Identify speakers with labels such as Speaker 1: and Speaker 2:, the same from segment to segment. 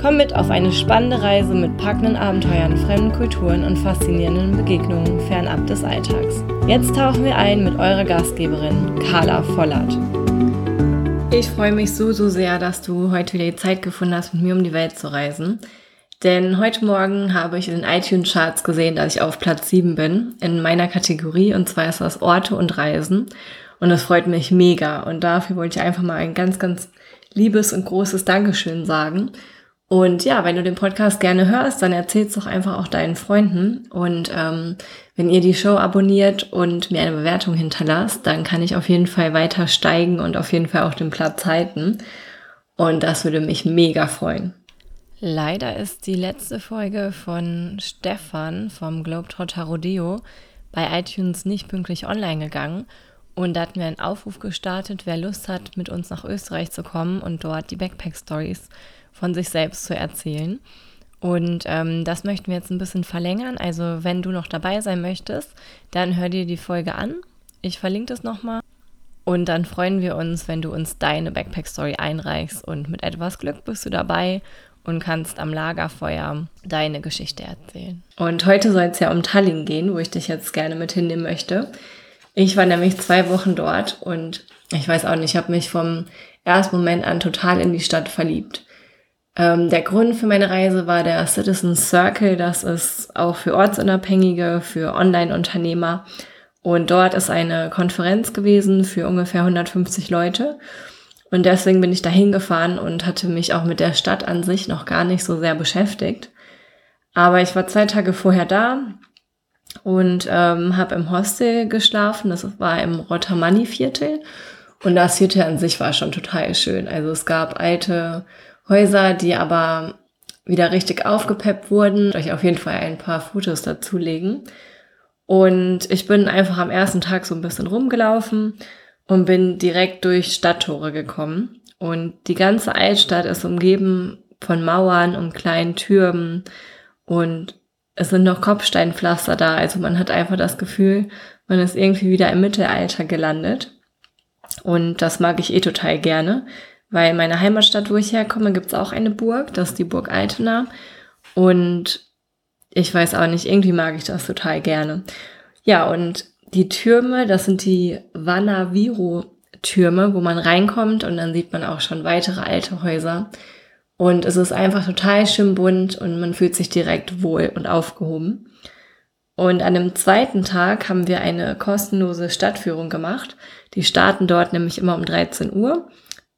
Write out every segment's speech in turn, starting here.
Speaker 1: Komm mit auf eine spannende Reise mit packenden Abenteuern, fremden Kulturen und faszinierenden Begegnungen fernab des Alltags. Jetzt tauchen wir ein mit eurer Gastgeberin Carla Vollert. Ich freue mich so, so sehr, dass du heute wieder die Zeit gefunden hast, mit mir um die Welt zu reisen. Denn heute Morgen habe ich in den iTunes-Charts gesehen, dass ich auf Platz 7 bin in meiner Kategorie und zwar ist das Orte und Reisen. Und das freut mich mega. Und dafür wollte ich einfach mal ein ganz, ganz liebes und großes Dankeschön sagen. Und ja, wenn du den Podcast gerne hörst, dann erzähl's doch einfach auch deinen Freunden. Und ähm, wenn ihr die Show abonniert und mir eine Bewertung hinterlasst, dann kann ich auf jeden Fall weiter steigen und auf jeden Fall auch den Platz halten. Und das würde mich mega freuen. Leider ist die letzte Folge von Stefan vom Globetrotter Rodeo bei iTunes nicht pünktlich online gegangen. Und da hatten wir einen Aufruf gestartet, wer Lust hat, mit uns nach Österreich zu kommen und dort die Backpack Stories von sich selbst zu erzählen. Und ähm, das möchten wir jetzt ein bisschen verlängern. Also wenn du noch dabei sein möchtest, dann hör dir die Folge an. Ich verlinke das nochmal. Und dann freuen wir uns, wenn du uns deine Backpack-Story einreichst. Und mit etwas Glück bist du dabei und kannst am Lagerfeuer deine Geschichte erzählen. Und heute soll es ja um Tallinn gehen, wo ich dich jetzt gerne mit hinnehmen möchte. Ich war nämlich zwei Wochen dort und ich weiß auch nicht, ich habe mich vom ersten Moment an total in die Stadt verliebt. Ähm, der Grund für meine Reise war der Citizen Circle. Das ist auch für Ortsunabhängige, für Online-Unternehmer. Und dort ist eine Konferenz gewesen für ungefähr 150 Leute. Und deswegen bin ich da hingefahren und hatte mich auch mit der Stadt an sich noch gar nicht so sehr beschäftigt. Aber ich war zwei Tage vorher da und ähm, habe im Hostel geschlafen. Das war im Rotamani-Viertel. Und das Viertel an sich war schon total schön. Also es gab alte Häuser, die aber wieder richtig aufgepeppt wurden. Euch auf jeden Fall ein paar Fotos dazulegen. Und ich bin einfach am ersten Tag so ein bisschen rumgelaufen und bin direkt durch Stadttore gekommen. Und die ganze Altstadt ist umgeben von Mauern und kleinen Türmen und es sind noch Kopfsteinpflaster da. Also man hat einfach das Gefühl, man ist irgendwie wieder im Mittelalter gelandet. Und das mag ich eh total gerne. Weil in meiner Heimatstadt, wo ich herkomme, gibt es auch eine Burg, das ist die Burg Altena. Und ich weiß auch nicht, irgendwie mag ich das total gerne. Ja, und die Türme, das sind die Vanaviro-Türme, wo man reinkommt und dann sieht man auch schon weitere alte Häuser. Und es ist einfach total schön bunt und man fühlt sich direkt wohl und aufgehoben. Und an dem zweiten Tag haben wir eine kostenlose Stadtführung gemacht. Die starten dort nämlich immer um 13 Uhr.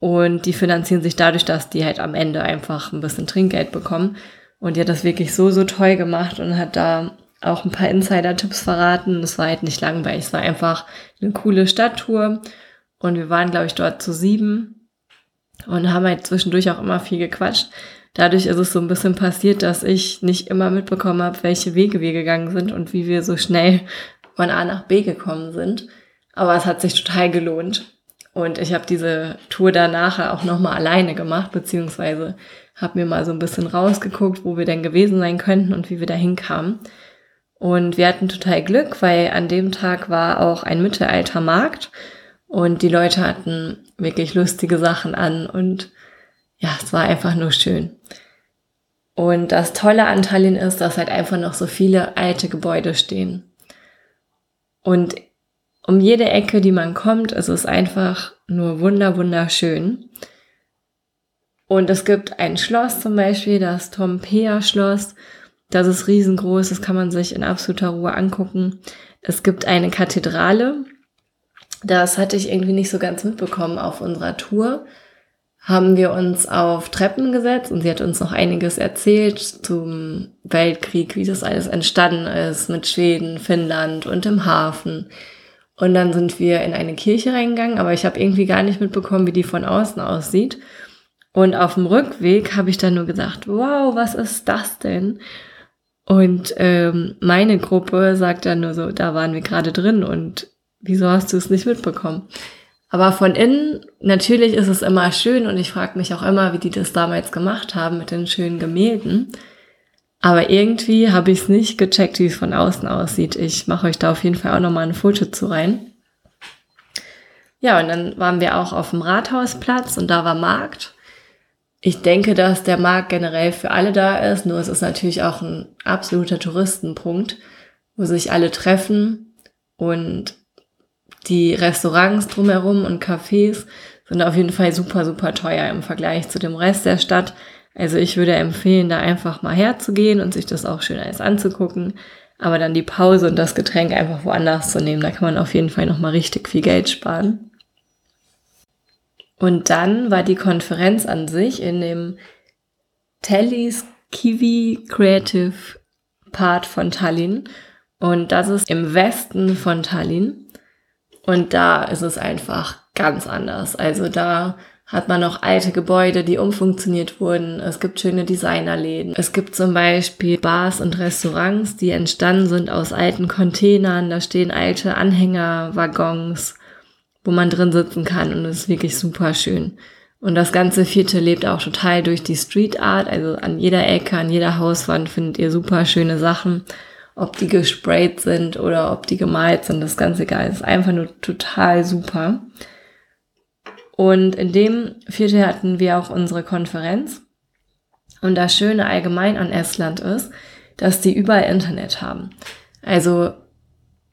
Speaker 1: Und die finanzieren sich dadurch, dass die halt am Ende einfach ein bisschen Trinkgeld bekommen. Und die hat das wirklich so, so toll gemacht und hat da auch ein paar Insider-Tipps verraten. Es war halt nicht langweilig. Es war einfach eine coole Stadttour. Und wir waren, glaube ich, dort zu sieben und haben halt zwischendurch auch immer viel gequatscht. Dadurch ist es so ein bisschen passiert, dass ich nicht immer mitbekommen habe, welche Wege wir gegangen sind und wie wir so schnell von A nach B gekommen sind. Aber es hat sich total gelohnt. Und ich habe diese Tour danach auch nochmal alleine gemacht, beziehungsweise habe mir mal so ein bisschen rausgeguckt, wo wir denn gewesen sein könnten und wie wir da hinkamen. Und wir hatten total Glück, weil an dem Tag war auch ein Mittelaltermarkt und die Leute hatten wirklich lustige Sachen an und ja, es war einfach nur schön. Und das Tolle an Tallinn ist, dass halt einfach noch so viele alte Gebäude stehen. Und um jede Ecke, die man kommt, ist es einfach nur wunder, wunderschön. Und es gibt ein Schloss zum Beispiel, das Tompea Schloss. Das ist riesengroß, das kann man sich in absoluter Ruhe angucken. Es gibt eine Kathedrale. Das hatte ich irgendwie nicht so ganz mitbekommen auf unserer Tour. Haben wir uns auf Treppen gesetzt und sie hat uns noch einiges erzählt zum Weltkrieg, wie das alles entstanden ist mit Schweden, Finnland und dem Hafen. Und dann sind wir in eine Kirche reingegangen, aber ich habe irgendwie gar nicht mitbekommen, wie die von außen aussieht. Und auf dem Rückweg habe ich dann nur gesagt, wow, was ist das denn? Und ähm, meine Gruppe sagt dann nur so, da waren wir gerade drin und wieso hast du es nicht mitbekommen? Aber von innen, natürlich ist es immer schön und ich frage mich auch immer, wie die das damals gemacht haben mit den schönen Gemälden. Aber irgendwie habe ich es nicht gecheckt, wie es von außen aussieht. Ich mache euch da auf jeden Fall auch nochmal ein Foto zu rein. Ja, und dann waren wir auch auf dem Rathausplatz und da war Markt. Ich denke, dass der Markt generell für alle da ist, nur es ist natürlich auch ein absoluter Touristenpunkt, wo sich alle treffen und die Restaurants drumherum und Cafés sind auf jeden Fall super, super teuer im Vergleich zu dem Rest der Stadt. Also ich würde empfehlen, da einfach mal herzugehen und sich das auch schön alles anzugucken, aber dann die Pause und das Getränk einfach woanders zu nehmen. Da kann man auf jeden Fall nochmal richtig viel Geld sparen. Und dann war die Konferenz an sich in dem Tellys Kiwi Creative Part von Tallinn. Und das ist im Westen von Tallinn. Und da ist es einfach ganz anders. Also da hat man noch alte Gebäude, die umfunktioniert wurden. Es gibt schöne Designerläden. Es gibt zum Beispiel Bars und Restaurants, die entstanden sind aus alten Containern. Da stehen alte Anhängerwaggons wo man drin sitzen kann und es ist wirklich super schön. Und das ganze Vierte lebt auch total durch die Street Art, also an jeder Ecke, an jeder Hauswand findet ihr super schöne Sachen. Ob die gesprayt sind oder ob die gemalt sind, das ist ganz egal. Es ist einfach nur total super. Und in dem Viertel hatten wir auch unsere Konferenz. Und das Schöne allgemein an Estland ist, dass die überall Internet haben. Also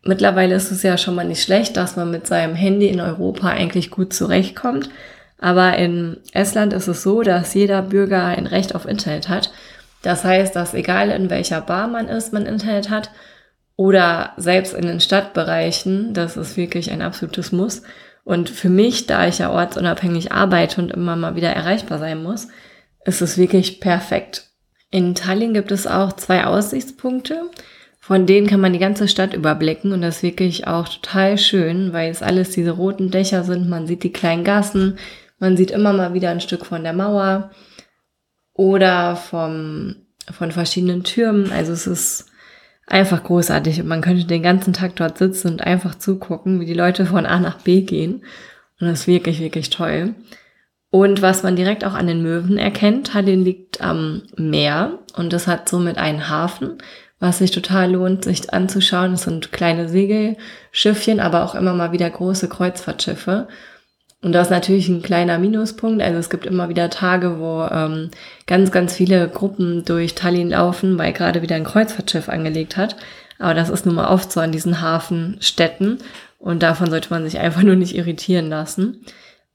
Speaker 1: mittlerweile ist es ja schon mal nicht schlecht, dass man mit seinem Handy in Europa eigentlich gut zurechtkommt. Aber in Estland ist es so, dass jeder Bürger ein Recht auf Internet hat. Das heißt, dass egal in welcher Bar man ist, man Internet hat oder selbst in den Stadtbereichen, das ist wirklich ein absolutes Muss. Und für mich, da ich ja ortsunabhängig arbeite und immer mal wieder erreichbar sein muss, ist es wirklich perfekt. In Tallinn gibt es auch zwei Aussichtspunkte. Von denen kann man die ganze Stadt überblicken und das ist wirklich auch total schön, weil es alles diese roten Dächer sind. Man sieht die kleinen Gassen, man sieht immer mal wieder ein Stück von der Mauer oder vom, von verschiedenen Türmen. Also es ist einfach großartig und man könnte den ganzen Tag dort sitzen und einfach zugucken, wie die Leute von A nach B gehen. Und das ist wirklich, wirklich toll. Und was man direkt auch an den Möwen erkennt, Tallinn liegt am Meer und es hat somit einen Hafen was sich total lohnt, sich anzuschauen. Das sind kleine Segelschiffchen, aber auch immer mal wieder große Kreuzfahrtschiffe. Und das ist natürlich ein kleiner Minuspunkt. Also es gibt immer wieder Tage, wo ähm, ganz, ganz viele Gruppen durch Tallinn laufen, weil gerade wieder ein Kreuzfahrtschiff angelegt hat. Aber das ist nun mal oft so an diesen Hafenstädten. Und davon sollte man sich einfach nur nicht irritieren lassen.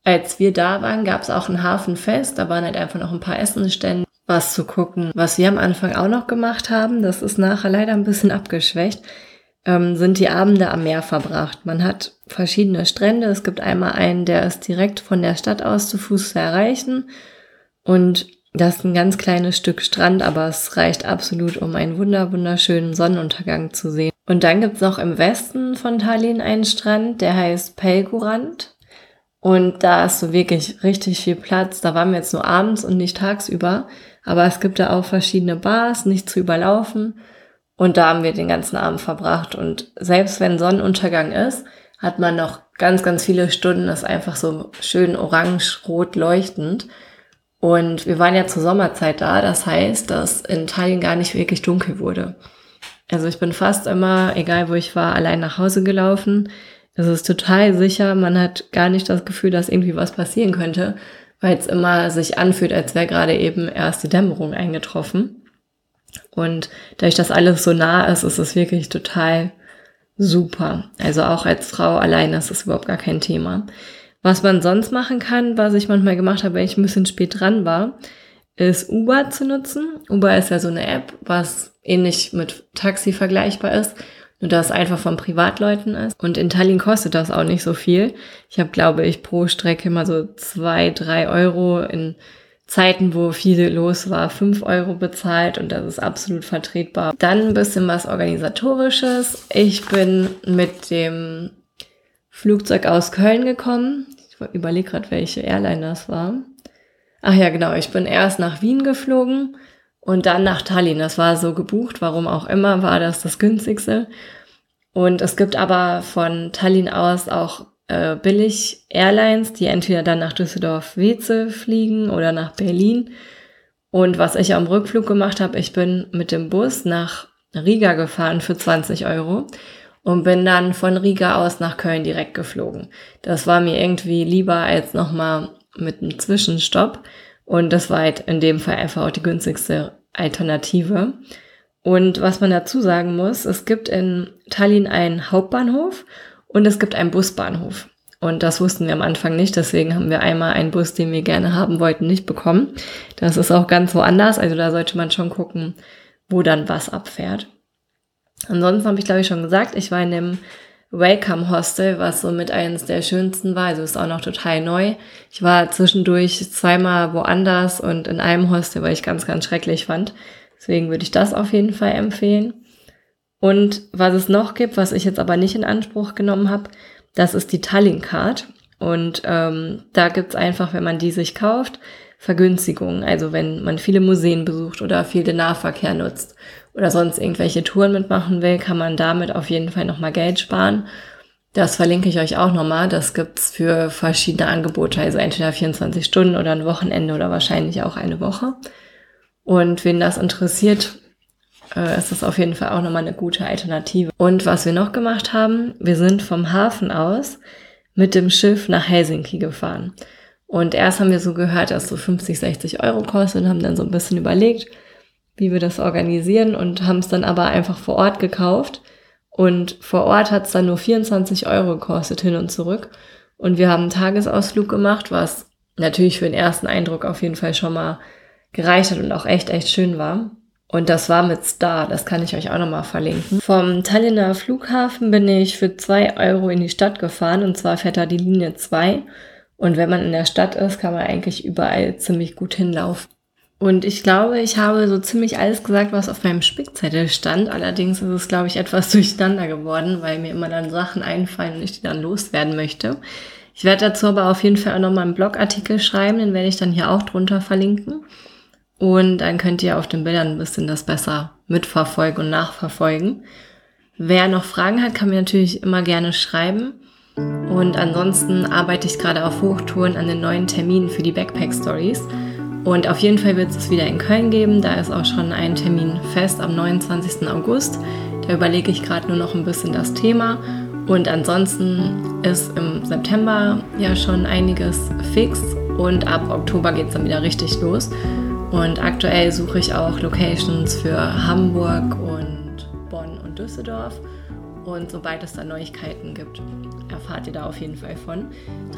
Speaker 1: Als wir da waren, gab es auch ein Hafenfest. Da waren halt einfach noch ein paar Essensstände was zu gucken. Was wir am Anfang auch noch gemacht haben, das ist nachher leider ein bisschen abgeschwächt, ähm, sind die Abende am Meer verbracht. Man hat verschiedene Strände. Es gibt einmal einen, der ist direkt von der Stadt aus zu Fuß zu erreichen. Und das ist ein ganz kleines Stück Strand, aber es reicht absolut, um einen wunder wunderschönen Sonnenuntergang zu sehen. Und dann gibt's noch im Westen von Tallinn einen Strand, der heißt Pelgurant. Und da ist so wirklich richtig viel Platz. Da waren wir jetzt nur abends und nicht tagsüber. Aber es gibt da auch verschiedene Bars, nicht zu überlaufen. Und da haben wir den ganzen Abend verbracht. Und selbst wenn Sonnenuntergang ist, hat man noch ganz, ganz viele Stunden, ist einfach so schön orange-rot leuchtend. Und wir waren ja zur Sommerzeit da, das heißt, dass in Tallinn gar nicht wirklich dunkel wurde. Also ich bin fast immer, egal wo ich war, allein nach Hause gelaufen. Es ist total sicher, man hat gar nicht das Gefühl, dass irgendwie was passieren könnte weil es immer sich anfühlt, als wäre gerade eben erst die Dämmerung eingetroffen. Und dadurch, dass alles so nah ist, ist es wirklich total super. Also auch als Frau alleine ist es überhaupt gar kein Thema. Was man sonst machen kann, was ich manchmal gemacht habe, wenn ich ein bisschen spät dran war, ist Uber zu nutzen. Uber ist ja so eine App, was ähnlich mit Taxi vergleichbar ist nur dass es einfach von Privatleuten ist. Und in Tallinn kostet das auch nicht so viel. Ich habe, glaube ich, pro Strecke mal so zwei, drei Euro in Zeiten, wo viel los war, fünf Euro bezahlt und das ist absolut vertretbar. Dann ein bisschen was Organisatorisches. Ich bin mit dem Flugzeug aus Köln gekommen. Ich überlege gerade, welche Airline das war. Ach ja, genau. Ich bin erst nach Wien geflogen Und dann nach Tallinn. Das war so gebucht, warum auch immer, war das das günstigste. Und es gibt aber von Tallinn aus auch äh, billig Airlines, die entweder dann nach Düsseldorf-Weze fliegen oder nach Berlin. Und was ich am Rückflug gemacht habe, ich bin mit dem Bus nach Riga gefahren für 20 Euro und bin dann von Riga aus nach Köln direkt geflogen. Das war mir irgendwie lieber als nochmal mit einem Zwischenstopp. Und das war halt in dem Fall einfach auch die günstigste Alternative. Und was man dazu sagen muss, es gibt in Tallinn einen Hauptbahnhof und es gibt einen Busbahnhof. Und das wussten wir am Anfang nicht, deswegen haben wir einmal einen Bus, den wir gerne haben wollten, nicht bekommen. Das ist auch ganz woanders, also da sollte man schon gucken, wo dann was abfährt. Ansonsten habe ich, glaube ich, schon gesagt, ich war in dem Welcome Hostel, was so mit eines der schönsten war. Also ist auch noch total neu. Ich war zwischendurch zweimal woanders und in einem Hostel, weil ich ganz, ganz schrecklich fand. Deswegen würde ich das auf jeden Fall empfehlen. Und was es noch gibt, was ich jetzt aber nicht in Anspruch genommen habe, das ist die Tallinn Card. Und ähm, da gibt's einfach, wenn man die sich kauft, Vergünstigungen. Also wenn man viele Museen besucht oder viel den Nahverkehr nutzt oder sonst irgendwelche Touren mitmachen will, kann man damit auf jeden Fall nochmal Geld sparen. Das verlinke ich euch auch nochmal. Das gibt's für verschiedene Angebote, also entweder 24 Stunden oder ein Wochenende oder wahrscheinlich auch eine Woche. Und wen das interessiert, äh, ist das auf jeden Fall auch nochmal eine gute Alternative. Und was wir noch gemacht haben, wir sind vom Hafen aus mit dem Schiff nach Helsinki gefahren. Und erst haben wir so gehört, dass so 50, 60 Euro kostet und haben dann so ein bisschen überlegt, wie wir das organisieren und haben es dann aber einfach vor Ort gekauft. Und vor Ort hat es dann nur 24 Euro gekostet hin und zurück. Und wir haben einen Tagesausflug gemacht, was natürlich für den ersten Eindruck auf jeden Fall schon mal gereicht hat und auch echt, echt schön war. Und das war mit Star, das kann ich euch auch nochmal verlinken. Vom Tallinner Flughafen bin ich für zwei Euro in die Stadt gefahren und zwar fährt da die Linie 2. Und wenn man in der Stadt ist, kann man eigentlich überall ziemlich gut hinlaufen. Und ich glaube, ich habe so ziemlich alles gesagt, was auf meinem Spickzettel stand. Allerdings ist es, glaube ich, etwas durcheinander geworden, weil mir immer dann Sachen einfallen und ich die dann loswerden möchte. Ich werde dazu aber auf jeden Fall auch nochmal einen Blogartikel schreiben, den werde ich dann hier auch drunter verlinken. Und dann könnt ihr auf den Bildern ein bisschen das besser mitverfolgen und nachverfolgen. Wer noch Fragen hat, kann mir natürlich immer gerne schreiben. Und ansonsten arbeite ich gerade auf Hochtouren an den neuen Terminen für die Backpack Stories. Und auf jeden Fall wird es wieder in Köln geben. Da ist auch schon ein Termin fest am 29. August. Da überlege ich gerade nur noch ein bisschen das Thema. Und ansonsten ist im September ja schon einiges fix. Und ab Oktober geht es dann wieder richtig los. Und aktuell suche ich auch Locations für Hamburg und Bonn und Düsseldorf. Und sobald es da Neuigkeiten gibt, erfahrt ihr da auf jeden Fall von.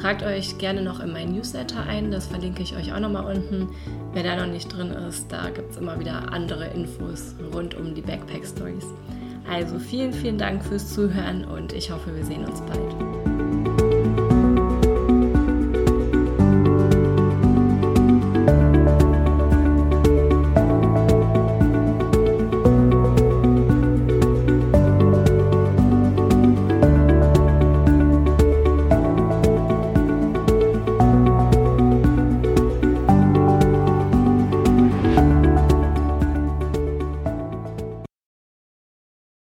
Speaker 1: Tragt euch gerne noch in mein Newsletter ein, das verlinke ich euch auch nochmal unten. Wer da noch nicht drin ist, da gibt es immer wieder andere Infos rund um die Backpack Stories. Also vielen, vielen Dank fürs Zuhören und ich hoffe, wir sehen uns bald.